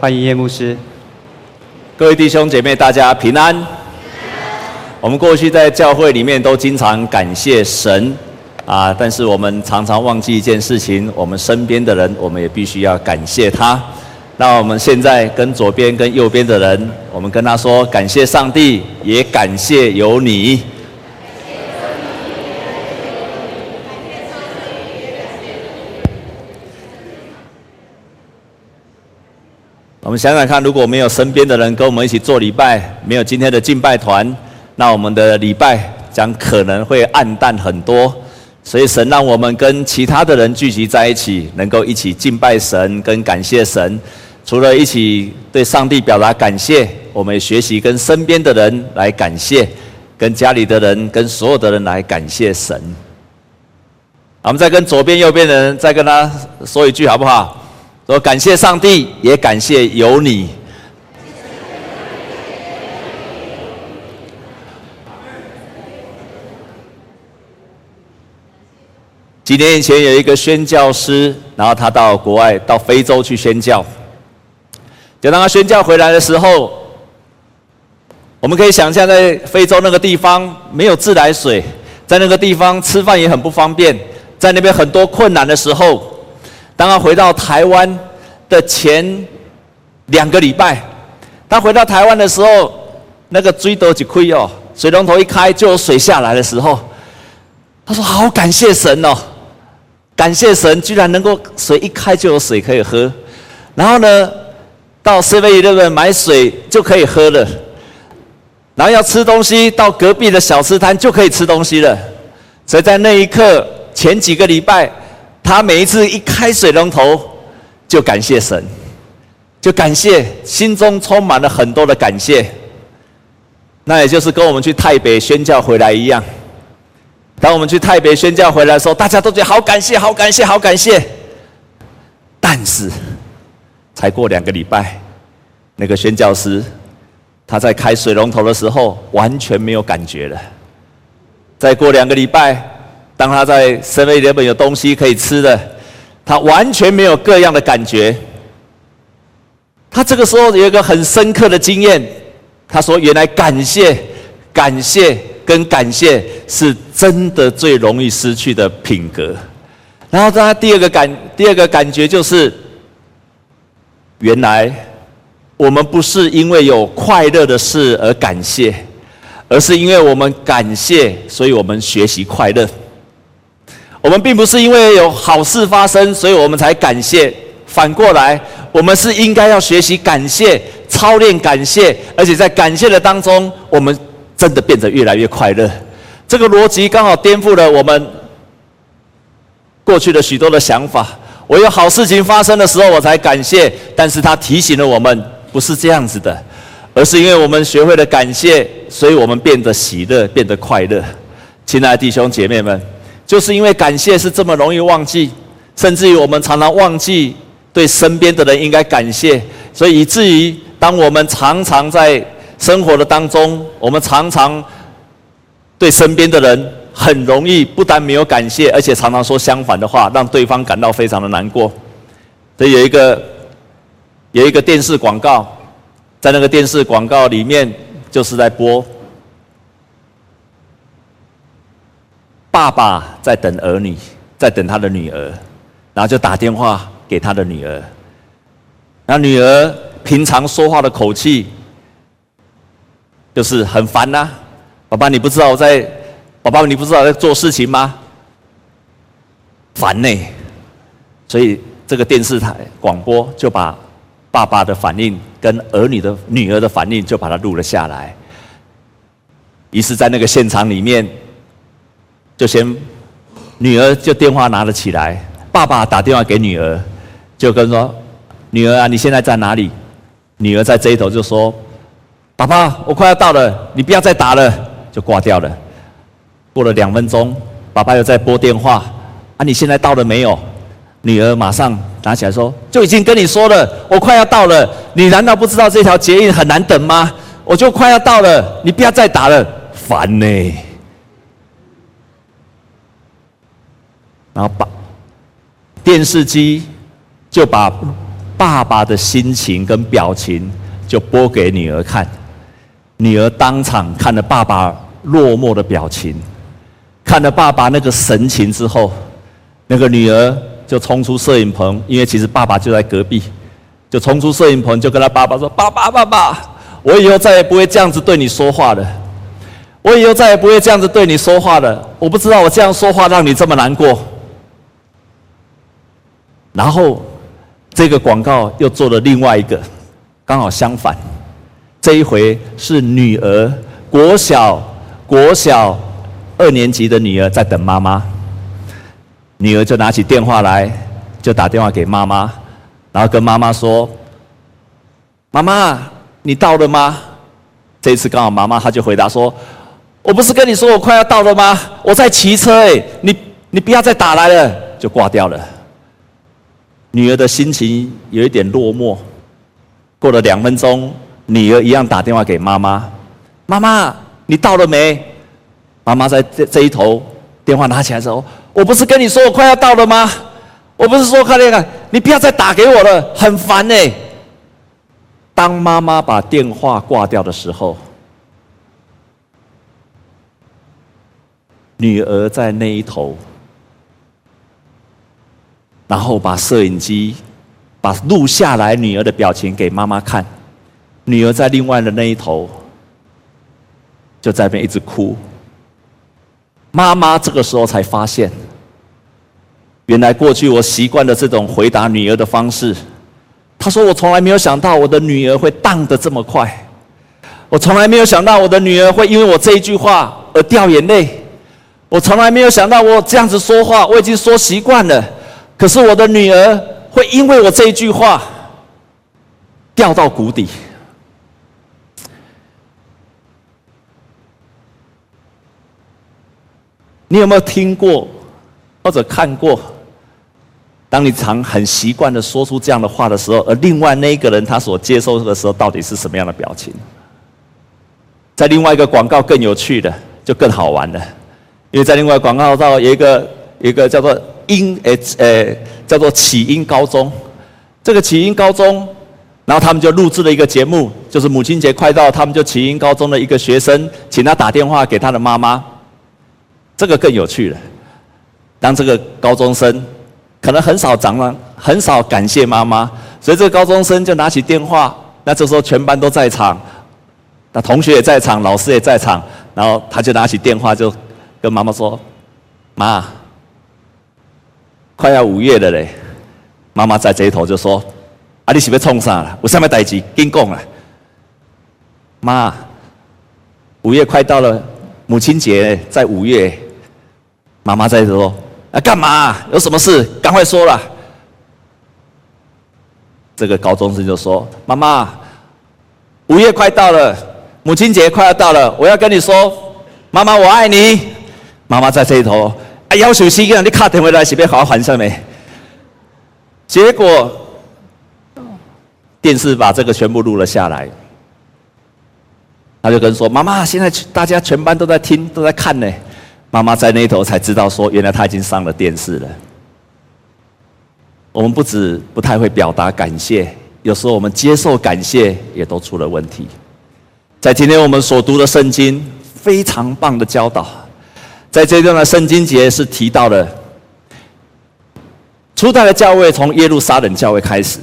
欢迎叶牧师。各位弟兄姐妹，大家平安。我们过去在教会里面都经常感谢神啊，但是我们常常忘记一件事情：我们身边的人，我们也必须要感谢他。那我们现在跟左边、跟右边的人，我们跟他说：感谢上帝，也感谢有你。我们想想看，如果没有身边的人跟我们一起做礼拜，没有今天的敬拜团，那我们的礼拜将可能会暗淡很多。所以神让我们跟其他的人聚集在一起，能够一起敬拜神跟感谢神。除了一起对上帝表达感谢，我们学习跟身边的人来感谢，跟家里的人、跟所有的人来感谢神。我们再跟左边、右边的人再跟他说一句，好不好？说感谢上帝，也感谢有你。几年以前有一个宣教师，然后他到国外，到非洲去宣教。就当他宣教回来的时候，我们可以想象，在非洲那个地方没有自来水，在那个地方吃饭也很不方便，在那边很多困难的时候。当他回到台湾的前两个礼拜，他回到台湾的时候，那个水都一开哦，水龙头一开就有水下来的时候，他说：“好感谢神哦，感谢神，居然能够水一开就有水可以喝。然后呢，到 7-Eleven 买水就可以喝了，然后要吃东西，到隔壁的小吃摊就可以吃东西了。所以在那一刻，前几个礼拜。”他每一次一开水龙头，就感谢神，就感谢，心中充满了很多的感谢。那也就是跟我们去泰北宣教回来一样。当我们去泰北宣教回来的时候，大家都觉得好感谢，好感谢，好感谢。但是，才过两个礼拜，那个宣教师他在开水龙头的时候完全没有感觉了。再过两个礼拜。当他在身外原本有东西可以吃的，他完全没有各样的感觉。他这个时候有一个很深刻的经验，他说：“原来感谢、感谢跟感谢是真的最容易失去的品格。”然后他第二个感，第二个感觉就是，原来我们不是因为有快乐的事而感谢，而是因为我们感谢，所以我们学习快乐。我们并不是因为有好事发生，所以我们才感谢。反过来，我们是应该要学习感谢、操练感谢，而且在感谢的当中，我们真的变得越来越快乐。这个逻辑刚好颠覆了我们过去的许多的想法。我有好事情发生的时候，我才感谢。但是他提醒了我们，不是这样子的，而是因为我们学会了感谢，所以我们变得喜乐，变得快乐。亲爱的弟兄姐妹们。就是因为感谢是这么容易忘记，甚至于我们常常忘记对身边的人应该感谢，所以以至于当我们常常在生活的当中，我们常常对身边的人很容易不但没有感谢，而且常常说相反的话，让对方感到非常的难过。所以有一个有一个电视广告，在那个电视广告里面就是在播。爸爸在等儿女，在等他的女儿，然后就打电话给他的女儿。那女儿平常说话的口气，就是很烦呐。爸爸，你不知道我在，爸爸，你不知道我在做事情吗？烦呢。所以这个电视台广播就把爸爸的反应跟儿女的女儿的反应就把它录了下来。于是，在那个现场里面。就先，女儿就电话拿了起来，爸爸打电话给女儿，就跟说：“女儿啊，你现在在哪里？”女儿在这一头就说：“爸爸，我快要到了，你不要再打了。”就挂掉了。过了两分钟，爸爸又在拨电话：“啊，你现在到了没有？”女儿马上拿起来说：“就已经跟你说了，我快要到了。你难道不知道这条捷运很难等吗？我就快要到了，你不要再打了，烦呢。”然后把电视机就把爸爸的心情跟表情就播给女儿看。女儿当场看了爸爸落寞的表情，看了爸爸那个神情之后，那个女儿就冲出摄影棚，因为其实爸爸就在隔壁，就冲出摄影棚，就跟他爸爸说：“爸爸，爸爸，我以后再也不会这样子对你说话了。我以后再也不会这样子对你说话了。我不知道我这样说话让你这么难过。”然后，这个广告又做了另外一个，刚好相反。这一回是女儿国小国小二年级的女儿在等妈妈，女儿就拿起电话来，就打电话给妈妈，然后跟妈妈说：“妈妈，你到了吗？”这一次刚好妈妈她就回答说：“我不是跟你说我快要到了吗？我在骑车哎，你你不要再打来了。”就挂掉了。女儿的心情有一点落寞。过了两分钟。女儿一样打电话给妈妈：“妈妈，你到了没？”妈妈在这这一头电话拿起来的时候：“我不是跟你说我快要到了吗？我不是说快点啊，你不要再打给我了，很烦呢。”当妈妈把电话挂掉的时候，女儿在那一头，然后把摄影机把录下来女儿的表情给妈妈看。女儿在另外的那一头，就在那边一直哭。妈妈这个时候才发现，原来过去我习惯了这种回答女儿的方式。她说：“我从来没有想到我的女儿会荡得这么快，我从来没有想到我的女儿会因为我这一句话而掉眼泪，我从来没有想到我这样子说话，我已经说习惯了，可是我的女儿会因为我这一句话掉到谷底。”你有没有听过或者看过？当你常很习惯的说出这样的话的时候，而另外那一个人他所接受的时候，到底是什么样的表情？在另外一个广告更有趣的，就更好玩了，因为在另外广告到有一个有一个叫做英诶诶叫做启英高中，这个启英高中，然后他们就录制了一个节目，就是母亲节快到，他们就启英高中的一个学生，请他打电话给他的妈妈。这个更有趣了。当这个高中生可能很少长了，很少感谢妈妈，所以这个高中生就拿起电话。那这时候全班都在场，那同学也在场，老师也在场，然后他就拿起电话就跟妈妈说：“妈，快要五月了嘞。”妈妈在这一头就说：“啊，你是要冲啥了？我上面代志，跟讲了。妈，五月快到了，母亲节在五月。”妈妈在说：“啊，干嘛？有什么事？赶快说了。”这个高中生就说：“妈妈，五月快到了，母亲节快要到了，我要跟你说，妈妈我爱你。”妈妈在这一头，啊，要求西哥，你卡点回来，是不是好好还上没？结果电视把这个全部录了下来，他就跟说：“妈妈，现在大家全班都在听，都在看呢。”妈妈在那头才知道，说原来他已经上了电视了。我们不止不太会表达感谢，有时候我们接受感谢也都出了问题。在今天我们所读的圣经，非常棒的教导。在这段的圣经节是提到的，初代的教会从耶路撒冷教会开始，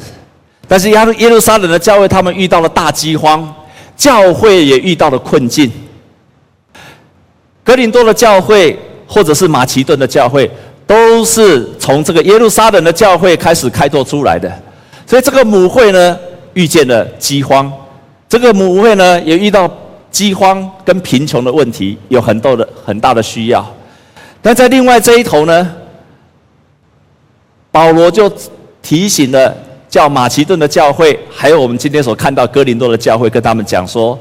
但是耶耶路撒冷的教会他们遇到了大饥荒，教会也遇到了困境。格林多的教会，或者是马其顿的教会，都是从这个耶路撒冷的教会开始开拓出来的。所以这个母会呢，遇见了饥荒；这个母会呢，也遇到饥荒跟贫穷的问题，有很多的很大的需要。但在另外这一头呢，保罗就提醒了叫马其顿的教会，还有我们今天所看到哥林多的教会，跟他们讲说。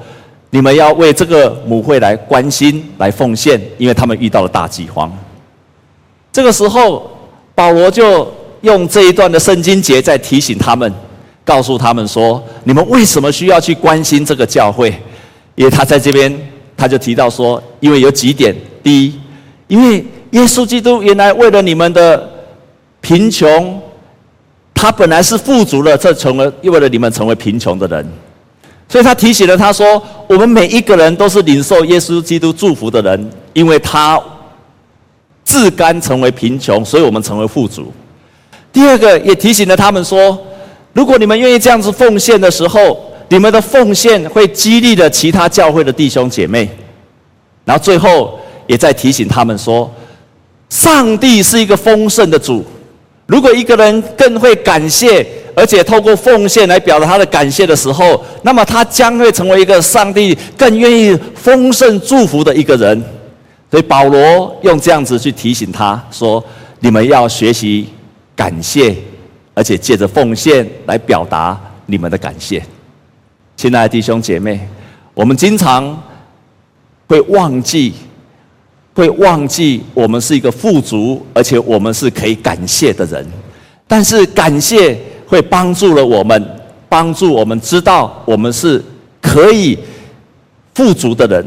你们要为这个母会来关心、来奉献，因为他们遇到了大饥荒。这个时候，保罗就用这一段的圣经节在提醒他们，告诉他们说：你们为什么需要去关心这个教会？因为他在这边，他就提到说，因为有几点：第一，因为耶稣基督原来为了你们的贫穷，他本来是富足的，这成为为了你们成为贫穷的人。所以他提醒了他说：“我们每一个人都是领受耶稣基督祝福的人，因为他自甘成为贫穷，所以我们成为富足。”第二个也提醒了他们说：“如果你们愿意这样子奉献的时候，你们的奉献会激励着其他教会的弟兄姐妹。”然后最后也在提醒他们说：“上帝是一个丰盛的主，如果一个人更会感谢。”而且透过奉献来表达他的感谢的时候，那么他将会成为一个上帝更愿意丰盛祝福的一个人。所以保罗用这样子去提醒他说：“你们要学习感谢，而且借着奉献来表达你们的感谢。”亲爱的弟兄姐妹，我们经常会忘记，会忘记我们是一个富足，而且我们是可以感谢的人。但是感谢。会帮助了我们，帮助我们知道我们是可以富足的人，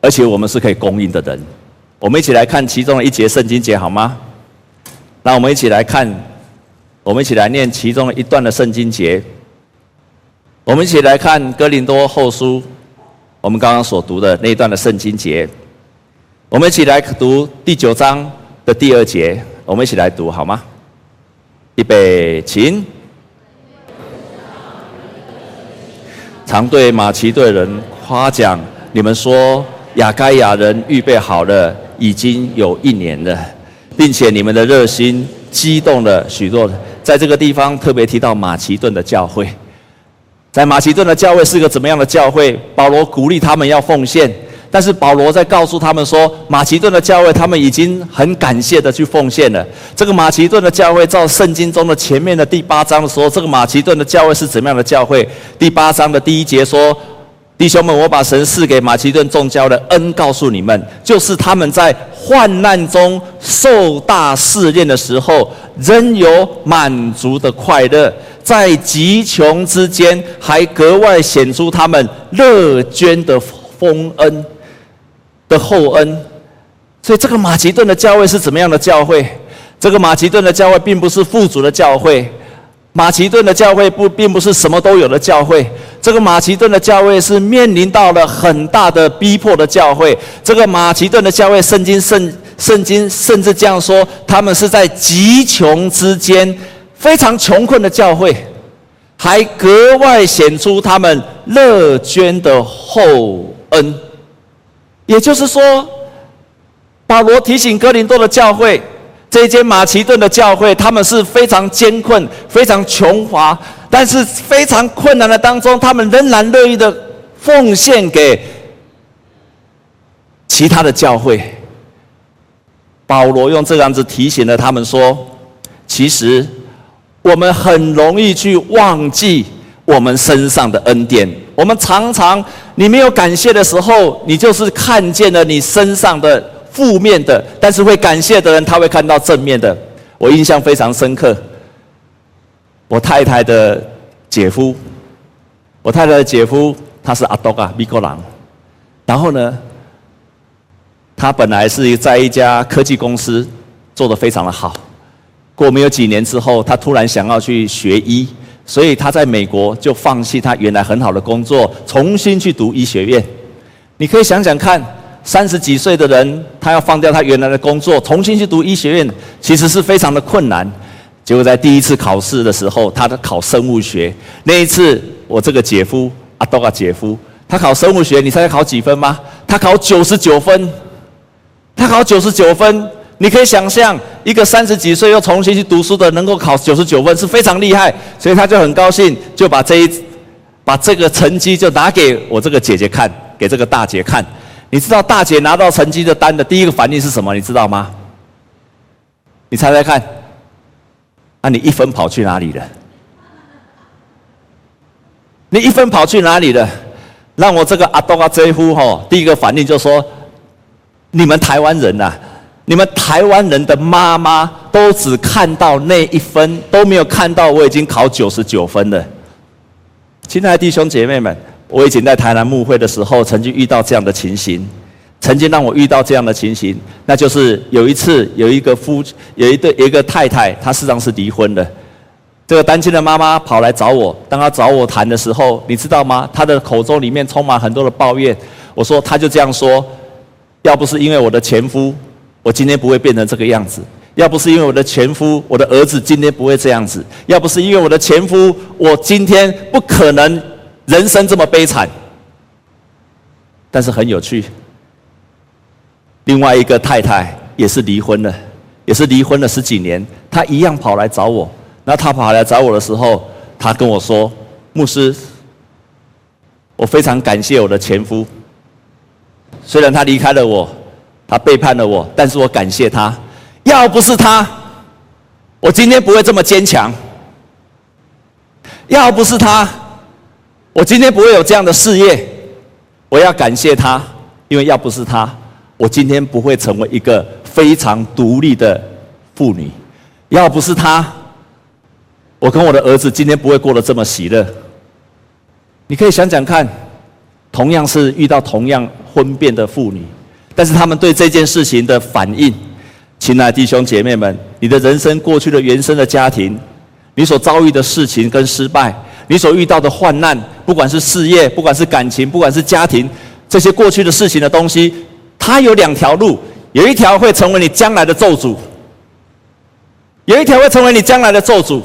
而且我们是可以供应的人。我们一起来看其中的一节圣经节好吗？那我们一起来看，我们一起来念其中的一段的圣经节。我们一起来看哥林多后书，我们刚刚所读的那一段的圣经节。我们一起来读第九章的第二节，我们一起来读好吗？预备，请。常对马其顿人夸奖，你们说亚该亚人预备好了，已经有一年了，并且你们的热心激动了许多。在这个地方特别提到马其顿的教会，在马其顿的教会是个怎么样的教会？保罗鼓励他们要奉献。但是保罗在告诉他们说，马其顿的教会他们已经很感谢的去奉献了。这个马其顿的教会，照圣经中的前面的第八章的时候，这个马其顿的教会是怎么样的教会？第八章的第一节说：“弟兄们，我把神赐给马其顿众教的恩告诉你们，就是他们在患难中受大试炼的时候，仍有满足的快乐，在极穷之间还格外显出他们乐捐的丰恩。”的厚恩，所以这个马其顿的教会是怎么样的教会？这个马其顿的教会并不是富足的教会，马其顿的教会不并不是什么都有的教会。这个马其顿的教会是面临到了很大的逼迫的教会。这个马其顿的教会，圣经圣圣经甚至这样说，他们是在极穷之间，非常穷困的教会，还格外显出他们乐捐的厚恩。也就是说，保罗提醒哥林多的教会，这间马其顿的教会，他们是非常艰困、非常穷乏，但是非常困难的当中，他们仍然乐意的奉献给其他的教会。保罗用这样子提醒了他们说：“其实我们很容易去忘记我们身上的恩典。”我们常常，你没有感谢的时候，你就是看见了你身上的负面的；但是会感谢的人，他会看到正面的。我印象非常深刻，我太太的姐夫，我太太的姐夫他是阿多嘎米格朗，然后呢，他本来是在一家科技公司做得非常的好，过没有几年之后，他突然想要去学医。所以他在美国就放弃他原来很好的工作，重新去读医学院。你可以想想看，三十几岁的人，他要放掉他原来的工作，重新去读医学院，其实是非常的困难。结果在第一次考试的时候，他考生物学那一次，我这个姐夫阿多个姐夫，他考生物学，你猜他考几分吗？他考九十九分，他考九十九分。你可以想象，一个三十几岁又重新去读书的，能够考九十九分，是非常厉害。所以他就很高兴，就把这一把这个成绩就拿给我这个姐姐看，给这个大姐看。你知道大姐拿到成绩的单的第一个反应是什么？你知道吗？你猜猜看。那、啊、你一分跑去哪里了？你一分跑去哪里了？让我这个阿东阿这夫吼，第一个反应就说：你们台湾人呐、你们台湾人的妈妈都只看到那一分，都没有看到我已经考九十九分了。亲爱的弟兄姐妹们，我以前在台南牧会的时候，曾经遇到这样的情形，曾经让我遇到这样的情形，那就是有一次有一个夫有一对有一个太太，她事实上是离婚的。这个单亲的妈妈跑来找我，当她找我谈的时候，你知道吗？她的口中里面充满很多的抱怨。我说，她就这样说：要不是因为我的前夫，我今天不会变成这个样子；要不是因为我的前夫，我的儿子今天不会这样子；要不是因为我的前夫，我今天不可能人生这么悲惨。但是很有趣，另外一个太太也是离婚了，也是离婚了十几年，她一样跑来找我。那她跑来找我的时候，她跟我说：“牧师，我非常感谢我的前夫，虽然他离开了我，他背叛了我，但是我感谢他。要不是他，我今天不会这么坚强；要不是他，我今天不会有这样的事业。”我要感谢他，因为要不是他，我今天不会成为一个非常独立的妇女；要不是他，我跟我的儿子今天不会过得这么喜乐。你可以想想看，同样是遇到同样婚变的妇女，但是他们对这件事情的反应，亲爱的弟兄姐妹们，你的人生过去的原生的家庭，你所遭遇的事情跟失败。你所遇到的患难，不管是事业，不管是感情，不管是家庭，这些过去的事情的东西，它有两条路，有一条会成为你将来的咒诅，有一条会成为你将来的咒诅，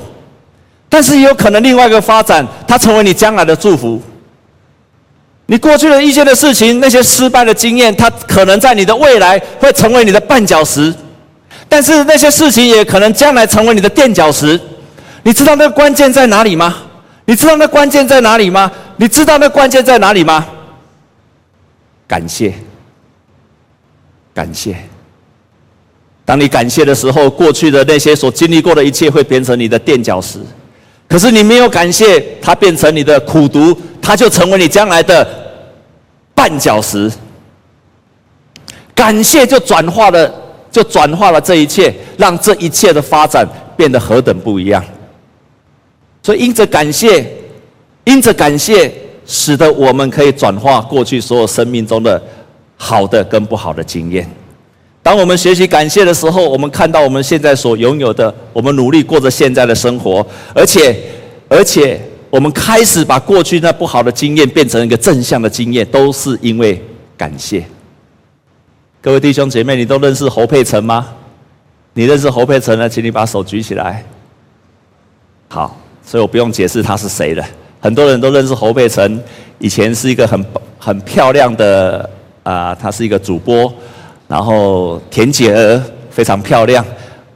但是也有可能另外一个发展，它成为你将来的祝福。你过去的一些的事情，那些失败的经验，它可能在你的未来会成为你的绊脚石，但是那些事情也可能将来成为你的垫脚石。你知道那个关键在哪里吗？你知道那关键在哪里吗？你知道那关键在哪里吗？感谢，感谢。当你感谢的时候，过去的那些所经历过的一切会变成你的垫脚石；可是你没有感谢，它变成你的苦毒，它就成为你将来的绊脚石。感谢就转化了，就转化了这一切，让这一切的发展变得何等不一样。所以，因着感谢，因着感谢，使得我们可以转化过去所有生命中的好的跟不好的经验。当我们学习感谢的时候，我们看到我们现在所拥有的，我们努力过着现在的生活，而且，而且，我们开始把过去那不好的经验变成一个正向的经验，都是因为感谢。各位弟兄姐妹，你都认识侯佩岑吗？你认识侯佩岑呢？请你把手举起来。好。所以我不用解释他是谁了，很多人都认识侯佩岑，以前是一个很很漂亮的啊，她是一个主播，然后田姐儿非常漂亮。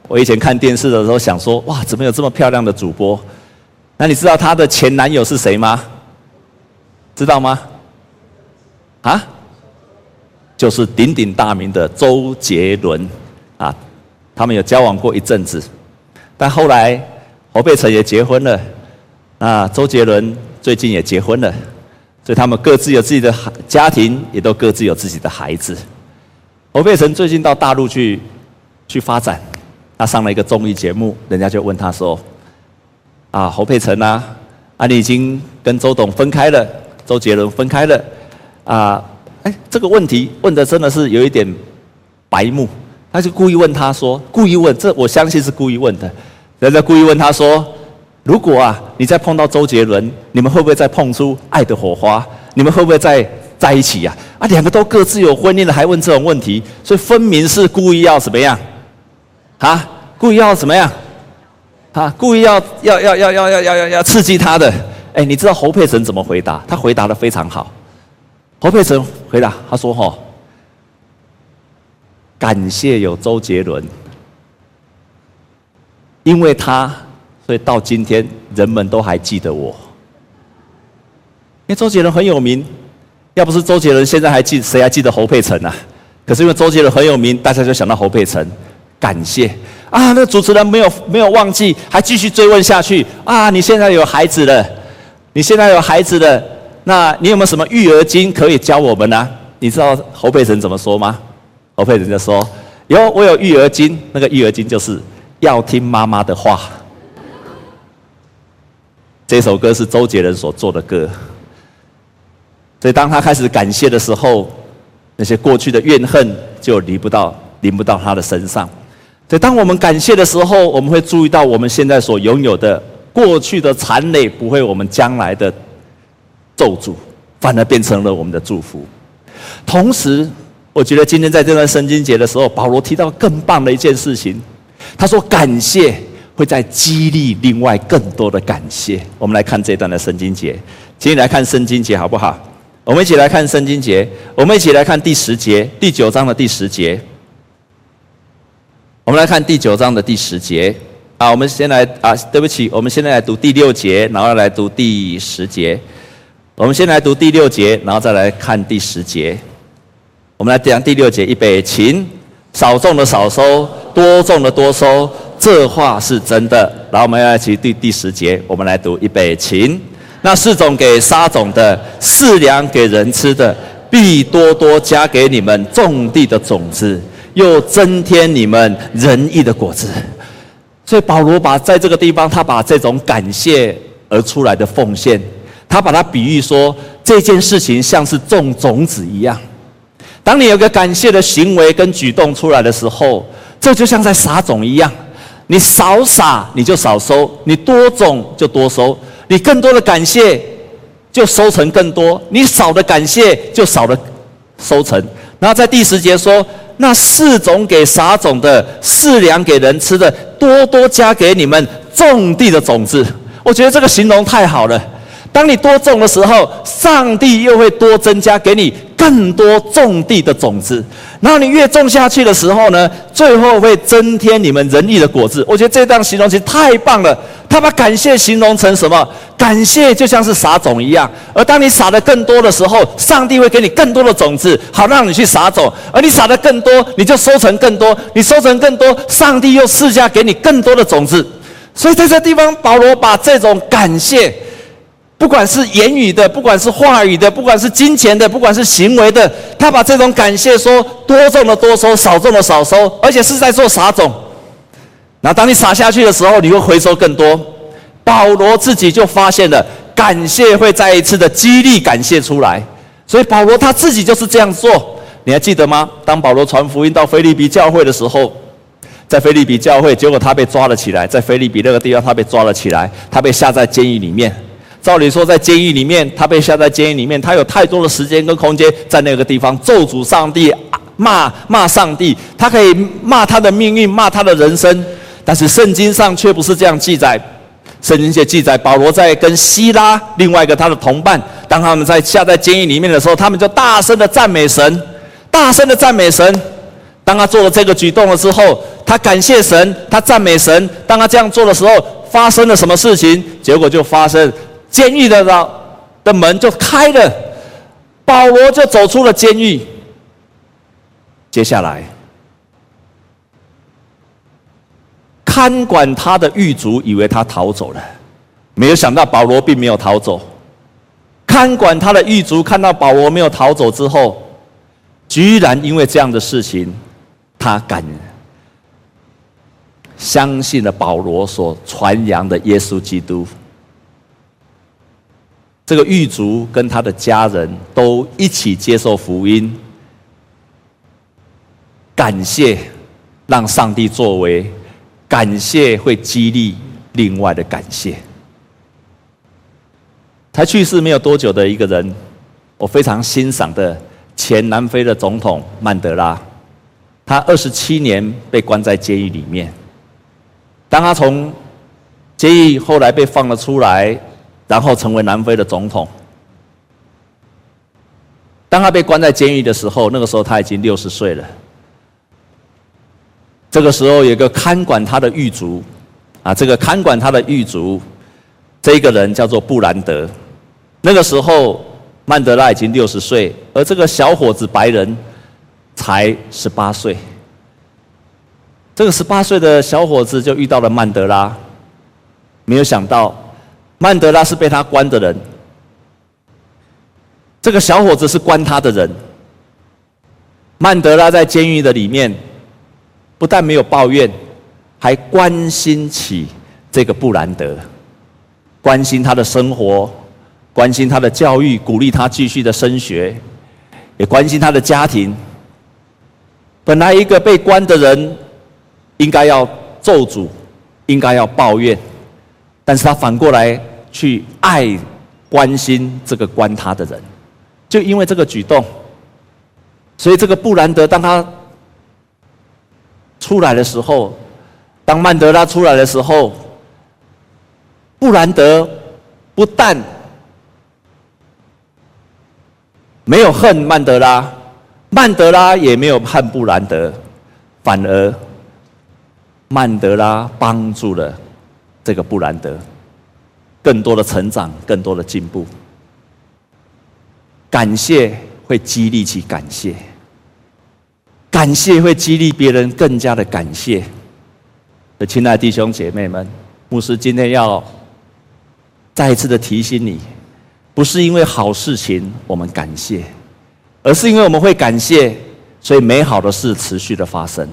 我以前看电视的时候想说，哇，怎么有这么漂亮的主播？那你知道她的前男友是谁吗？知道吗？啊？就是鼎鼎大名的周杰伦啊，他们有交往过一阵子，但后来。侯佩岑也结婚了，啊，周杰伦最近也结婚了，所以他们各自有自己的家庭，也都各自有自己的孩子。侯佩岑最近到大陆去去发展，他上了一个综艺节目，人家就问他说：“啊，侯佩岑啊，啊，你已经跟周董分开了，周杰伦分开了，啊，哎，这个问题问的真的是有一点白目，他就故意问他说，故意问，这我相信是故意问的。”人家故意问他说：“如果啊，你再碰到周杰伦，你们会不会再碰出爱的火花？你们会不会再在一起呀？”啊，两个都各自有婚姻了，还问这种问题，所以分明是故意要怎么样？啊，故意要怎么样？啊，故意要要要要要要要要刺激他的。哎，你知道侯佩岑怎么回答？他回答的非常好。侯佩岑回答他说：“哈，感谢有周杰伦。”因为他，所以到今天人们都还记得我。因为周杰伦很有名，要不是周杰伦，现在还记谁还记得侯佩岑啊？可是因为周杰伦很有名，大家就想到侯佩岑。感谢啊，那主持人没有没有忘记，还继续追问下去啊！你现在有孩子了，你现在有孩子了，那你有没有什么育儿经可以教我们呢、你知道侯佩岑怎么说吗？侯佩岑就说：有，我有育儿经，那个育儿经就是。要听妈妈的话。这首歌是周杰伦所做的歌，所以当他开始感谢的时候，那些过去的怨恨就离不到临不到他的身上。所以当我们感谢的时候，我们会注意到我们现在所拥有的过去的残累不会我们将来的咒诅，反而变成了我们的祝福。同时，我觉得今天在这段圣经节的时候，保罗提到更棒的一件事情，他说感谢会在激励另外更多的感谢。我们来看这段的圣经节，请你来看圣经节好不好？我们一起来看圣经节，我们一起来看第十节，第九章的第十节。我们来看第九章的第十节。啊，我们先来啊，对不起，我们现在来读第六节，然后来读第十节。我们先来读第六节，然后再来看第十节。我们来讲第六节，一备，请少种的少收，多种的多收，这话是真的。然后我们要来读第第十节，我们来读一备，请。那四种给沙种的，四粮给人吃的，必多多加给你们种地的种子，又增添你们仁义的果子。所以保罗把在这个地方，他把这种感谢而出来的奉献，他把它比喻说，这件事情像是种种子一样。当你有个感谢的行为跟举动出来的时候，这就像在撒种一样，你少撒你就少收，你多种就多收。你更多的感谢，就收成更多；你少的感谢，就少的收成。然后在第十节说：“那四种给撒种的，四两给人吃的，多多加给你们种地的种子。”我觉得这个形容太好了。当你多种的时候，上帝又会多增加给你更多种地的种子。然后你越种下去的时候呢，最后会增添你们仁义的果子。我觉得这段形容词太棒了。他把感谢形容成什么？感谢就像是撒种一样。而当你撒的更多的时候，上帝会给你更多的种子，好让你去撒种。而你撒的更多，你就收成更多。你收成更多，上帝又赐下给你更多的种子。所以在这地方，保罗把这种感谢。不管是言语的，不管是话语的，不管是金钱的，不管是行为的，他把这种感谢说多种的多收，少种的少收，而且是在做撒种。那当你撒下去的时候，你会回收更多。保罗自己就发现了，感谢会再一次的激励感谢出来。所以保罗他自己就是这样做。你还记得吗？当保罗传福音到腓立比教会的时候，在腓立比教会，结果他被抓了起来，在腓立比那个地方他被抓了起来，他被下在监狱里面。照理说，在监狱里面，他被下在监狱里面，他有太多的时间跟空间在那个地方咒诅上帝、骂骂上帝，他可以骂他的命运、骂他的人生。但是圣经上却不是这样记载。圣经却记载，保罗在跟希拉另外一个他的同伴，当他们在下在监狱里面的时候，他们就大声的赞美神，大声的赞美神。当他做了这个举动了之后，他感谢神，他赞美神。当他这样做的时候，发生了什么事情？结果就发生。监狱的的的门就开了，保罗就走出了监狱。接下来，看管他的狱卒以为他逃走了，没有想到保罗并没有逃走。看管他的狱卒看到保罗没有逃走之后，居然因为这样的事情，他敢相信了保罗所传扬的耶稣基督。这个狱卒跟他的家人都一起接受福音，感谢让上帝作为，感谢会激励另外的感谢。才去世没有多久的一个人，我非常欣赏的前南非的总统曼德拉，他二十七年被关在监狱里面，当他从监狱后来被放了出来。然后成为南非的总统。当他被关在监狱的时候，那个时候他已经六十岁了。这个时候，有个看管他的狱卒，啊，这个看管他的狱卒，这个人叫做布兰德。那个时候，曼德拉已经六十岁，而这个小伙子白人才十八岁。这个十八岁的小伙子就遇到了曼德拉，没有想到。曼德拉是被他关的人，这个小伙子是关他的人。曼德拉在监狱的里面，不但没有抱怨，还关心起这个布兰德，关心他的生活，关心他的教育，鼓励他继续的升学，也关心他的家庭。本来一个被关的人，应该要咒诅，应该要抱怨。但是他反过来去爱、关心这个关他的人，就因为这个举动，所以这个布兰德当他出来的时候，当曼德拉出来的时候，布兰德不但没有恨曼德拉，曼德拉也没有恨布兰德，反而曼德拉帮助了这个布兰德。更多的成长，更多的进步。感谢会激励起感谢，感谢会激励别人更加的感谢。的亲爱的弟兄姐妹们，牧师今天要再一次的提醒你，不是因为好事情我们感谢，而是因为我们会感谢，所以美好的事持续的发生。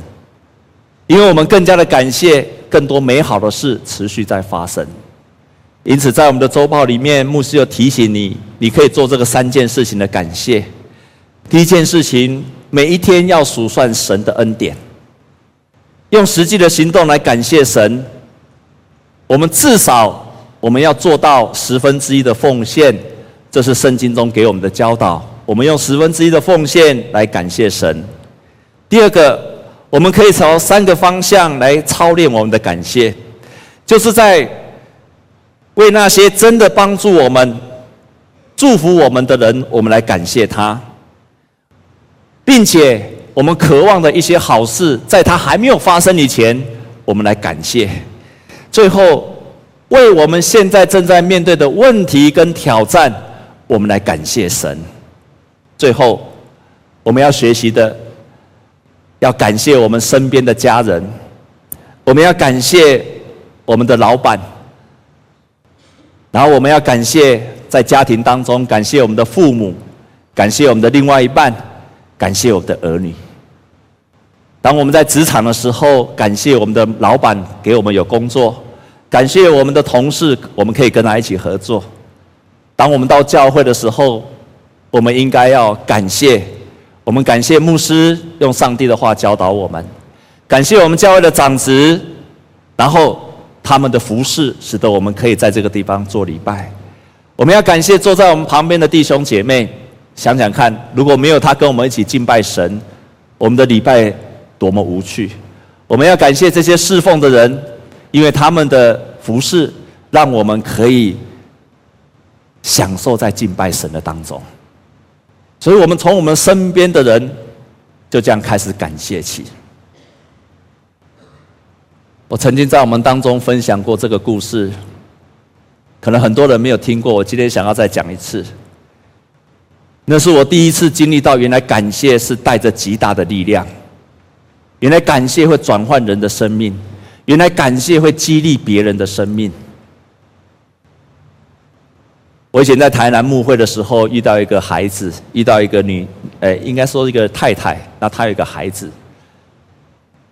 因为我们更加的感谢，更多美好的事持续在发生。因此，在我们的周报里面，牧师又提醒你，你可以做这个三件事情的感谢。第一件事情，每一天要数算神的恩典，用实际的行动来感谢神。我们至少我们要做到十分之一的奉献，这是圣经中给我们的教导。我们用十分之一的奉献来感谢神。第二个，我们可以朝三个方向来操练我们的感谢，就是在。为那些真的帮助我们、祝福我们的人，我们来感谢他，并且我们渴望的一些好事，在他还没有发生以前，我们来感谢。最后，为我们现在正在面对的问题跟挑战，我们来感谢神。最后，我们要学习的，要感谢我们身边的家人，我们要感谢我们的老板。然后我们要感谢在家庭当中，感谢我们的父母，感谢我们的另外一半，感谢我们的儿女。当我们在职场的时候，感谢我们的老板给我们有工作，感谢我们的同事，我们可以跟他一起合作。当我们到教会的时候，我们应该要感谢，我们感谢牧师用上帝的话教导我们，感谢我们教会的长子，然后。他们的服侍，使得我们可以在这个地方做礼拜。我们要感谢坐在我们旁边的弟兄姐妹。想想看，如果没有他跟我们一起敬拜神，我们的礼拜多么无趣。我们要感谢这些侍奉的人，因为他们的服侍，让我们可以享受在敬拜神的当中。所以，我们从我们身边的人，就这样开始感谢起。我曾经在我们当中分享过这个故事，可能很多人没有听过。我今天想要再讲一次。那是我第一次经历到，原来感谢是带着极大的力量，原来感谢会转换人的生命，原来感谢会激励别人的生命。我以前在台南牧会的时候，遇到一个孩子，遇到一个女，呃，应该说一个太太，那她有一个孩子，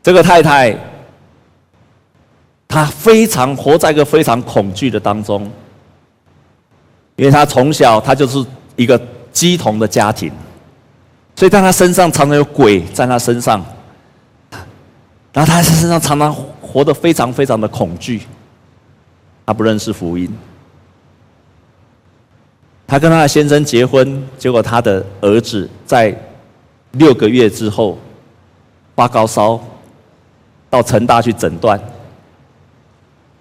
这个太太。他非常活在一个非常恐惧的当中，因为他从小他就是一个鸡童的家庭，所以在他身上常常有鬼在他身上，然后他在身上常常活得非常非常的恐惧，他不认识福音，他跟他的先生结婚，结果他的儿子在六个月之后发高烧，到成大去诊断。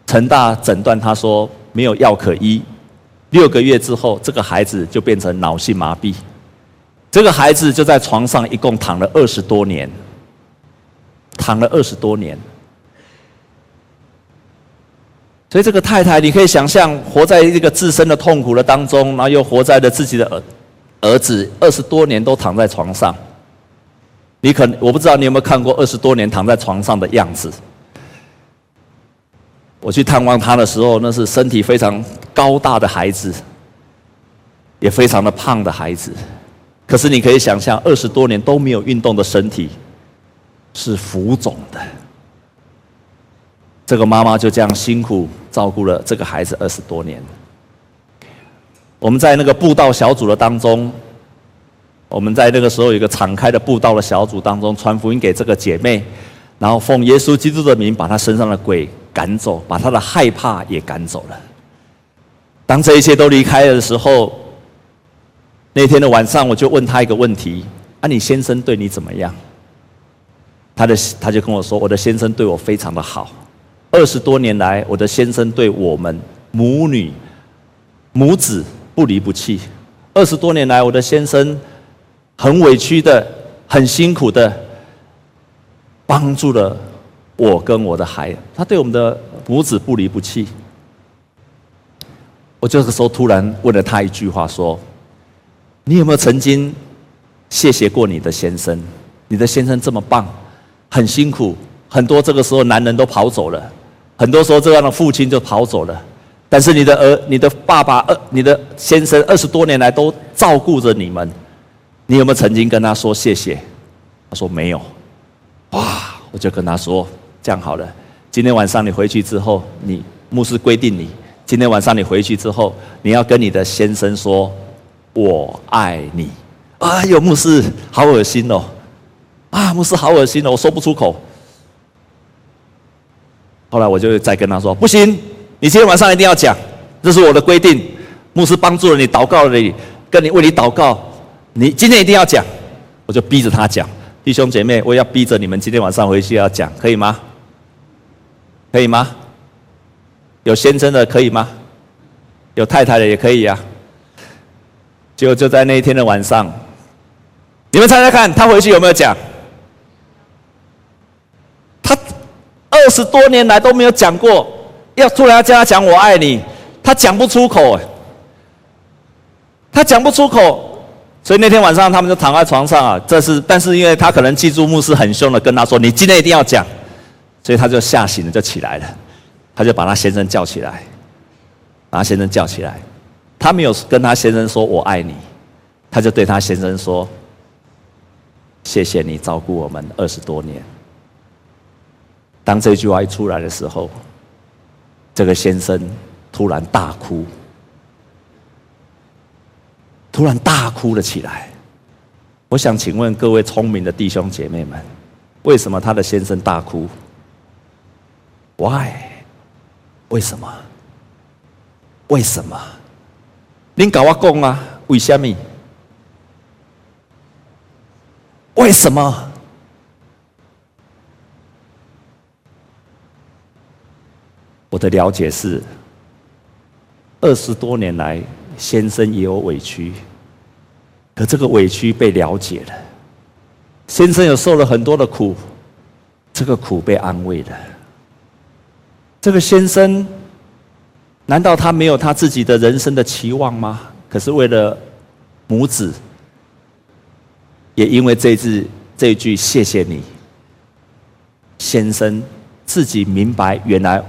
成大诊断他说没有药可医，六个月之后，这个孩子就变成脑性麻痹，这个孩子就在床上一共躺了二十多年，躺了二十多年。所以这个太太，你可以想象，活在一个自身的痛苦的当中，然后又活在了自己的儿儿子二十多年都躺在床上。你可我不知道你有没有看过二十多年躺在床上的样子。我去探望他的时候，那是身体非常高大的孩子，也非常的胖的孩子。可是你可以想象，二十多年都没有运动的身体是浮肿的。这个妈妈就这样辛苦照顾了这个孩子二十多年。我们在那个布道小组的当中，我们在那个时候有一个敞开的布道的小组当中传福音给这个姐妹，然后奉耶稣基督的名把她身上的鬼赶走，把他的害怕也赶走了。当这一切都离开了的时候，那天的晚上，我就问他一个问题：啊，你先生对你怎么样？他的他就跟我说，我的先生对我非常的好。二十多年来，我的先生对我们母女母子不离不弃。二十多年来，我的先生很委屈的、很辛苦的帮助了我跟我的孩。他对我们的母子不离不弃。我这个时候突然问了他一句话，说：“你有没有曾经谢谢过你的先生？你的先生这么棒，很辛苦，很多这个时候男人都跑走了。”很多时候，这样的父亲就跑走了，但是你的儿、你的爸爸、二、你的先生二十多年来都照顾着你们，你有没有曾经跟他说谢谢？他说没有。哇！我就跟他说，这样好了，今天晚上你回去之后，你牧师规定你，今天晚上你回去之后，你要跟你的先生说“我爱你”。哎呦，牧师好恶心哦！啊，牧师好恶心哦，我说不出口。后来我就再跟他说：“不行，你今天晚上一定要讲，这是我的规定。牧师帮助了你，祷告了你，跟你为你祷告，你今天一定要讲。”我就逼着他讲。弟兄姐妹，我要逼着你们今天晚上回去要讲，可以吗？可以吗？有先生的可以吗？有太太的也可以呀、啊。就就在那一天的晚上，你们猜猜看，他回去有没有讲？他二十多年来都没有讲过，要突然要叫他讲“我爱你”，他讲不出口，他讲不出口，所以那天晚上他们就躺在床上啊。这是，但是因为他可能记住牧师很凶的跟他说：“你今天一定要讲。”所以他就吓醒了，就起来了，他就把他先生叫起来，把他先生叫起来，他没有跟他先生说“我爱你”，他就对他先生说：“谢谢你照顾我们二十多年。”当这句话一出来的时候，这个先生突然大哭，突然大哭了起来。我想请问各位聪明的弟兄姐妹们，为什么他的先生大哭？？Why？为什么？为什么？您跟我讲啊？为什么？为什么？我的了解是，二十多年来，先生也有委屈，可这个委屈被了解了，先生有受了很多的苦，这个苦被安慰了。这个先生，难道他没有他自己的人生的期望吗？可是为了母子，也因为这句这句谢谢你，先生自己明白原来。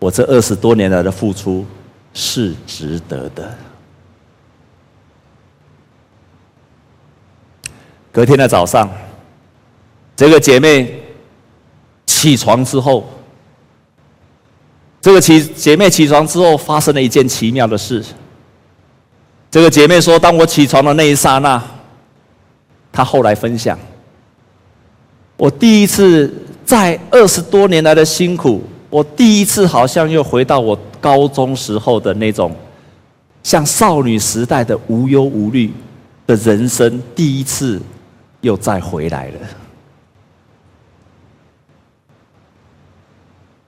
我这二十多年来的付出是值得的。隔天的早上，这个姐妹起床之后，这个起姐妹起床之后发生了一件奇妙的事。这个姐妹说：“当我起床的那一刹那，她后来分享，我第一次在二十多年来的辛苦。”我第一次好像又回到我高中时候的那种，像少女时代的无忧无虑的人生，第一次又再回来了。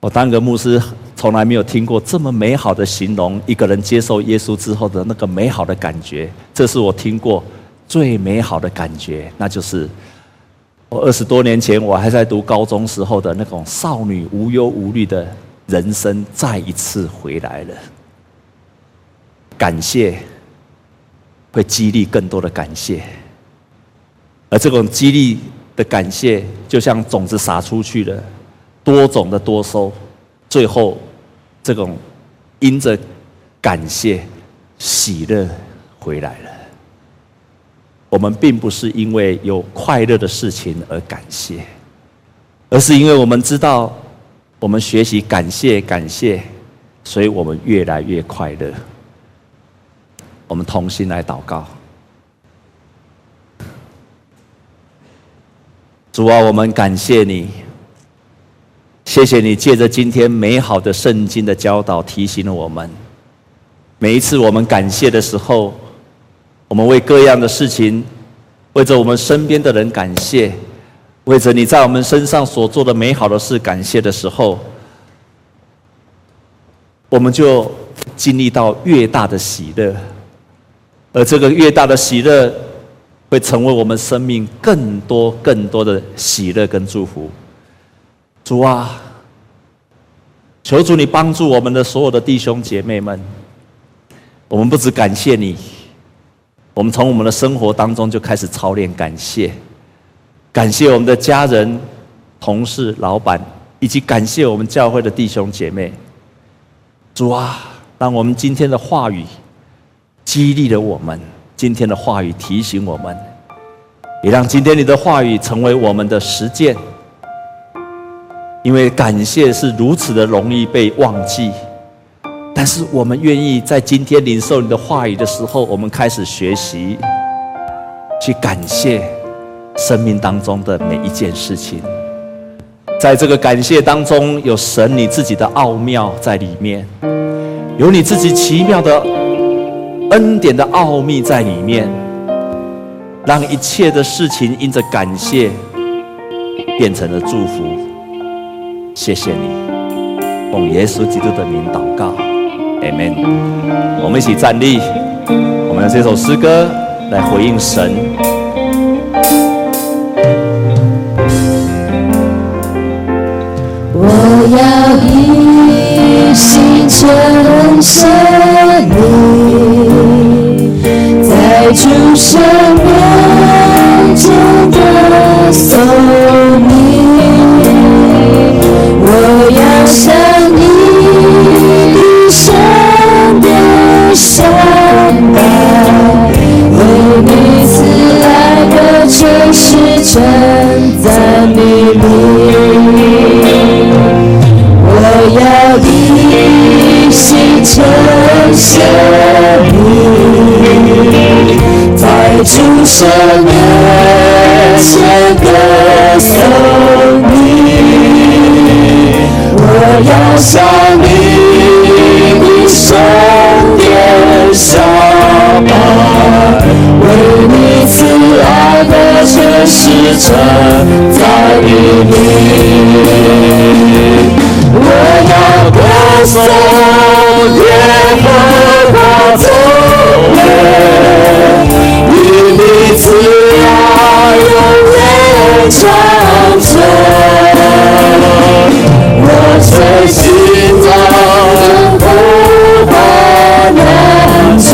我当个牧师，从来没有听过这么美好的形容一个人接受耶稣之后的那个美好的感觉。这是我听过最美好的感觉，那就是。我二十多年前，我还在读高中时候的那种少女无忧无虑的人生，再一次回来了。感谢会激励更多的感谢，而这种激励的感谢，就像种子撒出去了，多种的多收，最后这种因着感谢喜乐回来了。我们并不是因为有快乐的事情而感谢，而是因为我们知道，我们学习感谢感谢，所以我们越来越快乐。我们同心来祷告，主啊，我们感谢你，谢谢你借着今天美好的圣经的教导，提醒了我们。每一次我们感谢的时候，我们为各样的事情，为着我们身边的人感谢，为着你在我们身上所做的美好的事感谢的时候，我们就经历到越大的喜乐，而这个越大的喜乐，会成为我们生命更多更多的喜乐跟祝福。主啊，求主你帮助我们的所有的弟兄姐妹们。我们不只感谢你，我们从我们的生活当中就开始操练感谢，感谢我们的家人、同事、老板，以及感谢我们教会的弟兄姐妹。主啊，让我们今天的话语激励了我们。今天的话语提醒我们，也让今天你的话语成为我们的实践。因为感谢是如此的容易被忘记，但是我们愿意在今天领受你的话语的时候，我们开始学习去感谢生命当中的每一件事情。在这个感谢当中，有神你自己的奥妙在里面，有你自己奇妙的。恩典的奥秘在里面，让一切的事情因着感谢变成了祝福。谢谢你，奉耶稣基督的名祷告，阿门。我们一起站立，我们用这首诗歌来回应神。我要一心称谢你。在主神面前的颂前歌颂你，我要向你的圣殿下拜，为你慈爱的诚实称赞你，我要歌颂耶和华作为。你慈爱长存，我随心中呼唤难求，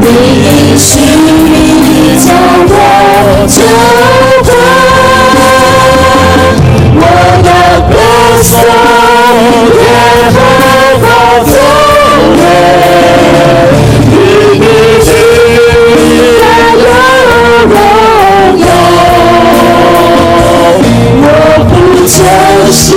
你应许你将我救回，我要歌颂。就是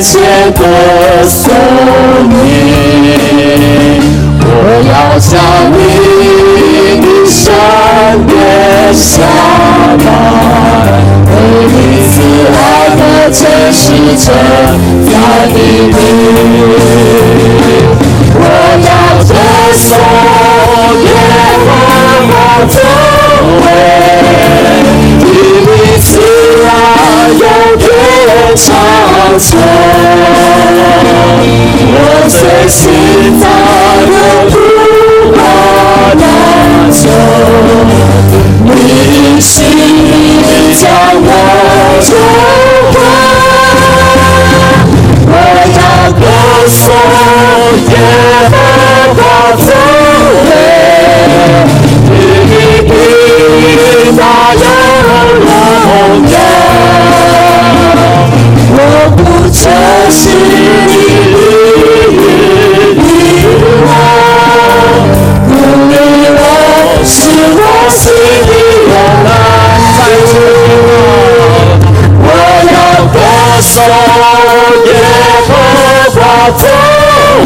面前歌颂你，我要将你的圣别下来，为你慈爱的真实者在你里，我要歌颂耶和华我最心爱的不怕难走，你应许将我救回，我要歌颂耶和华歌颂耶和华作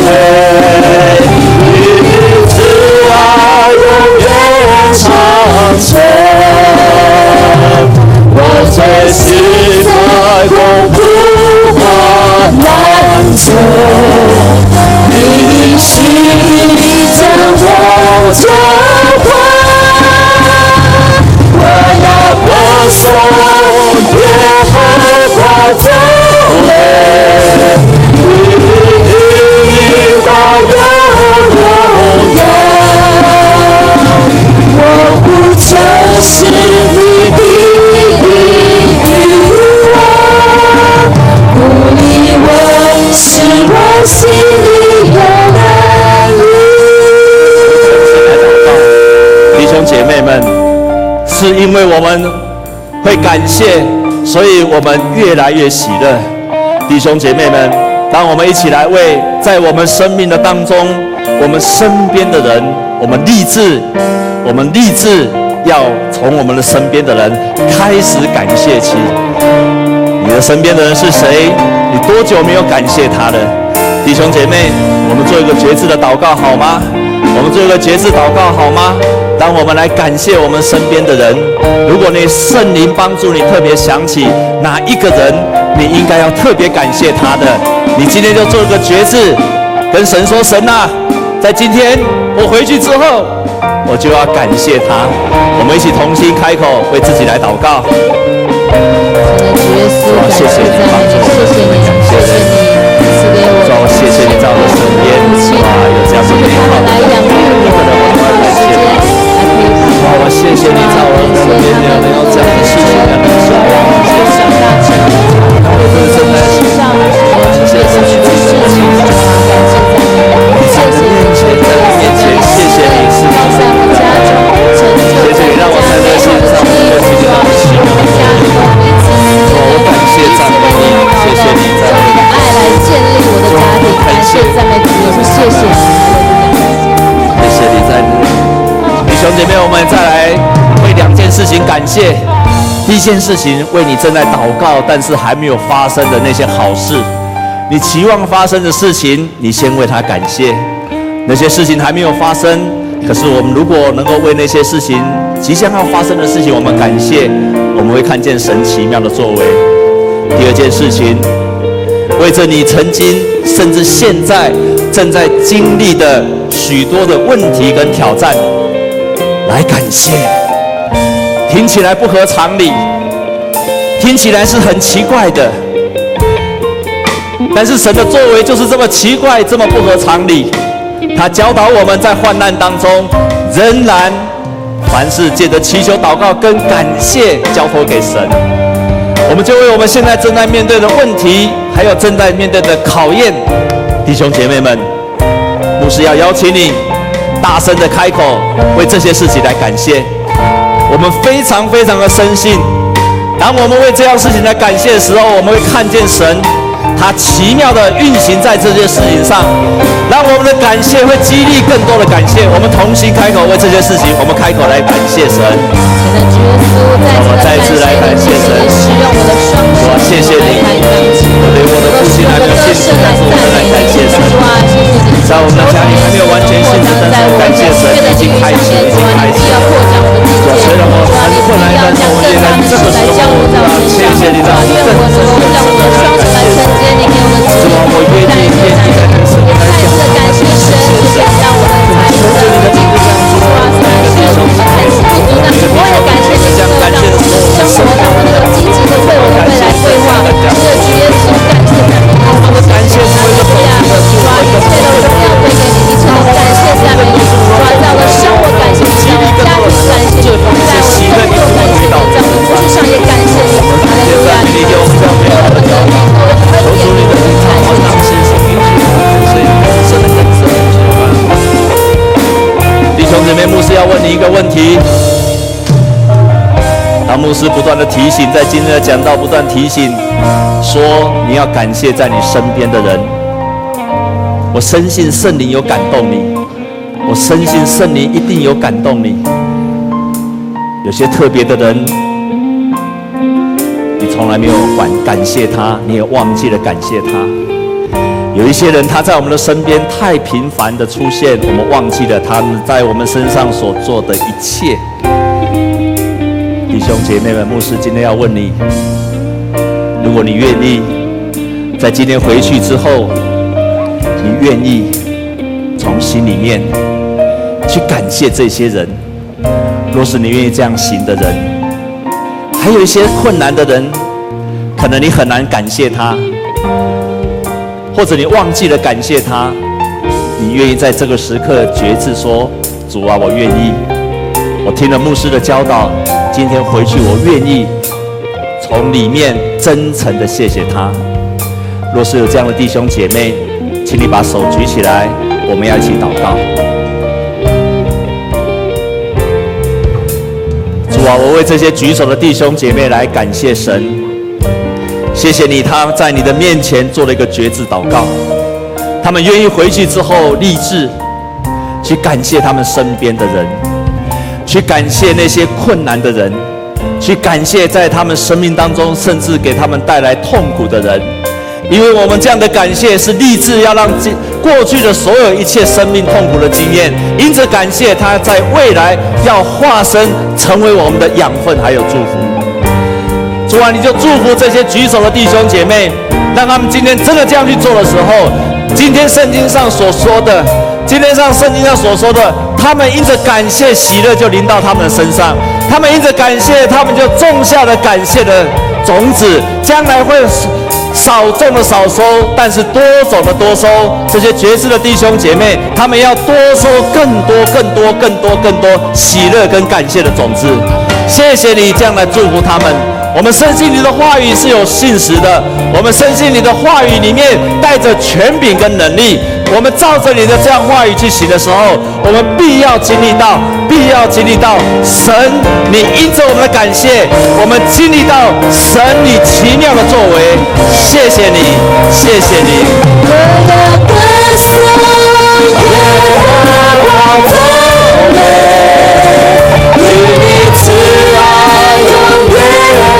为，你慈爱永远长存，我最心在痛苦患难中，你应许将我感谢，所以我们越来越喜乐。弟兄姐妹们，当我们一起来为在我们生命的当中，我们身边的人，我们立志，我们立志要从我们的身边的人开始感谢起。你的身边的人是谁？你多久没有感谢他了？弟兄姐妹，我们做一个决志的祷告好吗？我们做一个决志祷告好吗？当我们来感谢我们身边的人，如果你圣灵帮助你特别想起哪一个人，你应该要特别感谢他的，你今天就做一个决志，跟神说：神啊，在今天我回去之后，我就要感谢他。我们一起同心开口为自己来祷告。主耶稣，感谢赞美你，谢谢你，谢谢你主，谢谢你在我的身边，感谢。第一件事情，为你正在祷告但是还没有发生的那些好事，你期望发生的事情，你先为他感谢。那些事情还没有发生，可是我们如果能够为那些事情即将要发生的事情，我们感谢，我们会看见神奇妙的作为。第二件事情，为着你曾经甚至现在正在经历的许多的问题跟挑战，来感谢。听起来不合常理，听起来是很奇怪的，但是神的作为就是这么奇怪，这么不合常理。他教导我们在患难当中，仍然凡事借着祈求、祷告跟感谢交托给神。我们就为我们现在正在面对的问题，还有正在面对的考验，弟兄姐妹们，牧师要邀请你大声的开口，为这些事情来感谢。我们非常非常的深信，当我们为这样事情来感谢的时候，我们会看见神。他奇妙的运行在这些事情上，让我们的感谢会激励更多的感谢。我们同心开口为这些事情，我们开口来感谢神。我们再次来感谢神，我，谢谢你，对我的父亲还没有信主，但是我们来感谢神。在我们的家里还没有完全信主，但是感谢神已经开始，已经开始。虽然我很困难，但是我也在这个时候，谢谢你让我更深的来感谢神。主啊，我愿意愿意在你身边来讲，感谢神，让我们在你的名字这样做，感谢主，感谢主，我也感谢你，未来规划，这主耶稣，感谢感恩，我们感谢主呀，主啊，一切都荣耀归给你，一切都感谢赞美你，主啊，在我的生活感谢你，在我的家庭感谢你，在我的工作感谢你，在我的服事上也感谢你，哈利路亚，你给我们的力量，给我们恩典，感谢弟兄姊妹，牧师要问你一个问题。当牧师不断的提醒，在今天的讲道不断提醒，说你要感谢在你身边的人。我深信圣灵有感动你，我深信圣灵一定有感动你。有些特别的人，你从来没有感感谢他，你也忘记了感谢他。有一些人，他在我们的身边太频繁的出现，我们忘记了他们在我们身上所做的一切。兄姐妹们，牧师今天要问你：如果你愿意，在今天回去之后，你愿意从心里面去感谢这些人？若是你愿意这样行的人，还有一些困难的人，可能你很难感谢他。或者你忘记了感谢他，你愿意在这个时刻决志说：“主啊，我愿意。我听了牧师的教导，今天回去我愿意从里面真诚的谢谢他。”若是有这样的弟兄姐妹，请你把手举起来，我们要一起祷告。主啊，我为这些举手的弟兄姐妹来感谢神。谢谢你，他在你的面前做了一个决志祷告。他们愿意回去之后立志，去感谢他们身边的人，去感谢那些困难的人，去感谢在他们生命当中甚至给他们带来痛苦的人。因为我们这样的感谢是立志要让这过去的所有一切生命痛苦的经验，因着感谢他在未来要化身成为我们的养分还有祝福。主啊，你就祝福这些举手的弟兄姐妹，让他们今天真的这样去做的时候，今天圣经上所说的，今天上圣经上所说的，他们因着感谢喜乐就临到他们的身上，他们因着感谢，他们就种下了感谢的种子，将来会少种的少收，但是多种的多收。这些绝志的弟兄姐妹，他们要多收更多、更多、更多、更多喜乐跟感谢的种子。谢谢你这样来祝福他们。我们深信你的话语是有信实的，我们深信你的话语里面带着权柄跟能力。我们照着你的这样话语去行的时候，我们必要经历到，必要经历到神，你因着我们的感谢，我们经历到神你奇妙的作为。谢谢你，谢谢你。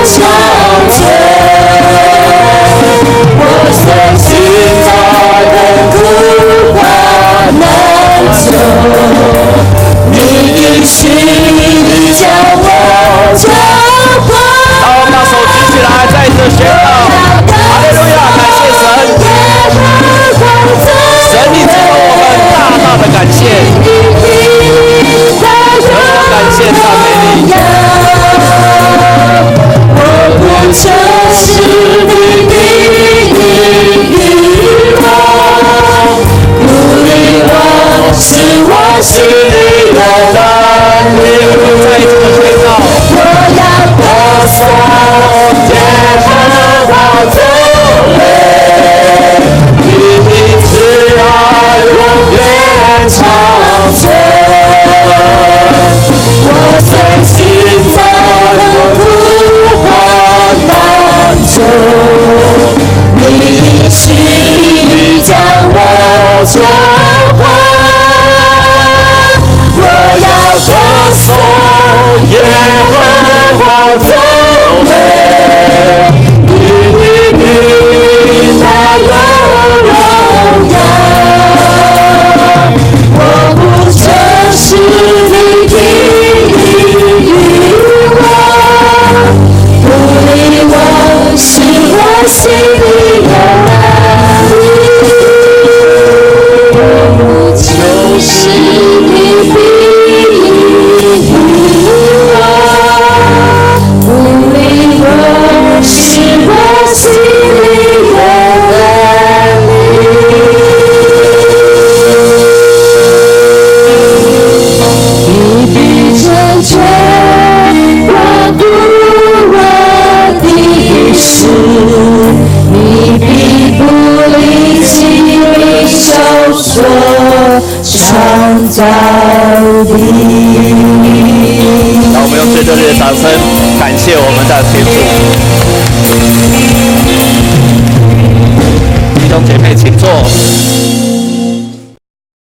憔悴，我相信他的难走，你的心里叫我交换。好，把手举起来，再次宣告，哈利路亚，感谢神，神你知道我们大大的感谢，感谢赞美你。这是你的是，我心里的胆量。我要歌颂，接